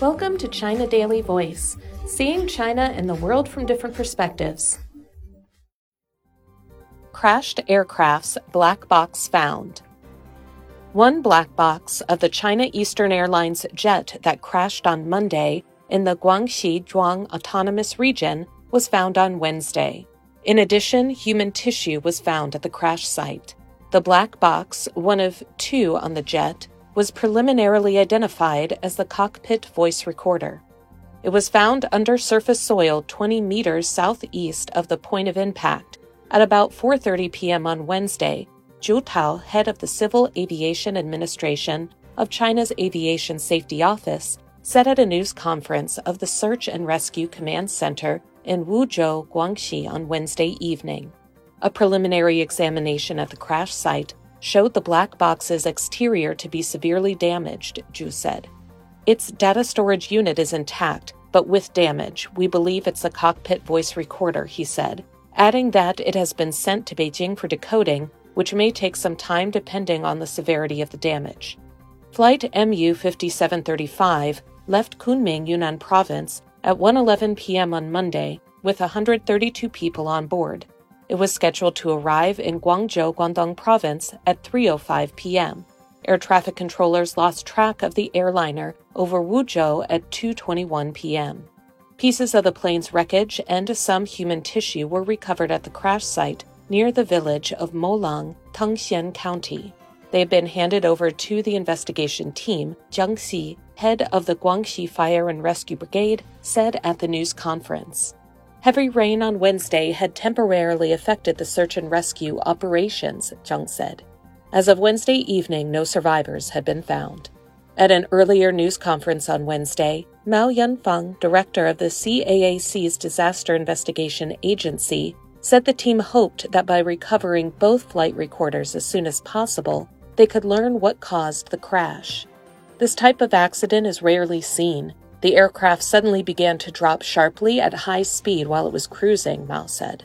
Welcome to China Daily Voice, seeing China and the world from different perspectives. Crashed aircraft's black box found. One black box of the China Eastern Airlines jet that crashed on Monday in the Guangxi Zhuang Autonomous Region was found on Wednesday. In addition, human tissue was found at the crash site. The black box, one of two on the jet, was preliminarily identified as the cockpit voice recorder. It was found under surface soil 20 meters southeast of the point of impact at about 4:30 p.m. on Wednesday. Zhu Tao, head of the Civil Aviation Administration of China's Aviation Safety Office, said at a news conference of the Search and Rescue Command Center in Wuzhou, Guangxi on Wednesday evening. A preliminary examination at the crash site showed the black box's exterior to be severely damaged, Zhu said. Its data storage unit is intact, but with damage. We believe it's a cockpit voice recorder, he said, adding that it has been sent to Beijing for decoding, which may take some time depending on the severity of the damage. Flight MU 5735 left Kunming, Yunnan Province at 1:11 p.m. on Monday with 132 people on board. It was scheduled to arrive in Guangzhou, Guangdong Province at 3:05 p.m. Air traffic controllers lost track of the airliner over Wuzhou at 2:21 p.m. Pieces of the plane's wreckage and some human tissue were recovered at the crash site near the village of Molang, Tengxian County. They have been handed over to the investigation team, Jiang Xi, head of the Guangxi Fire and Rescue Brigade, said at the news conference. Heavy rain on Wednesday had temporarily affected the search and rescue operations, Jiang said. As of Wednesday evening, no survivors had been found. At an earlier news conference on Wednesday, Mao Yanfeng, director of the CAAC's Disaster Investigation Agency, said the team hoped that by recovering both flight recorders as soon as possible, they could learn what caused the crash. This type of accident is rarely seen, the aircraft suddenly began to drop sharply at high speed while it was cruising, Mao said.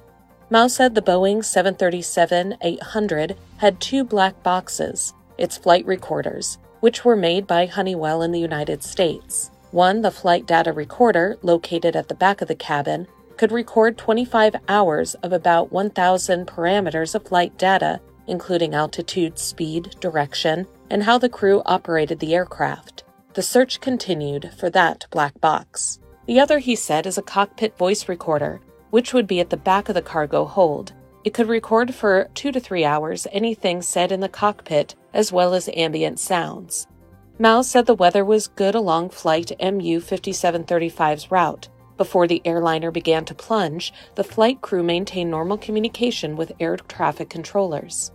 Mao said the Boeing 737 800 had two black boxes, its flight recorders, which were made by Honeywell in the United States. One, the flight data recorder, located at the back of the cabin, could record 25 hours of about 1,000 parameters of flight data, including altitude, speed, direction, and how the crew operated the aircraft. The search continued for that black box. The other, he said, is a cockpit voice recorder, which would be at the back of the cargo hold. It could record for two to three hours anything said in the cockpit, as well as ambient sounds. Mao said the weather was good along flight MU 5735's route. Before the airliner began to plunge, the flight crew maintained normal communication with air traffic controllers.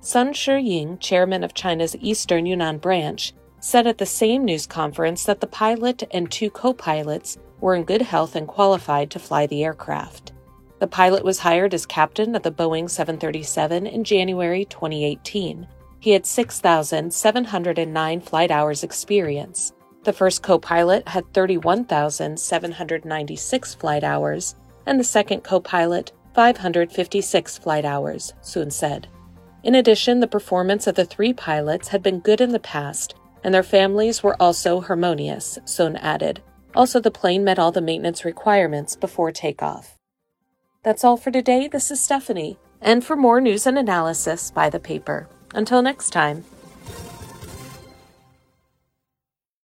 Sun Shiying, chairman of China's Eastern Yunnan branch, said at the same news conference that the pilot and two co pilots were in good health and qualified to fly the aircraft. The pilot was hired as captain of the Boeing 737 in January 2018. He had 6,709 flight hours experience. The first co pilot had 31,796 flight hours, and the second co pilot 556 flight hours, Sun said. In addition, the performance of the three pilots had been good in the past, and their families were also harmonious, Sun added. Also, the plane met all the maintenance requirements before takeoff. That's all for today. This is Stephanie, and for more news and analysis, buy the paper. Until next time.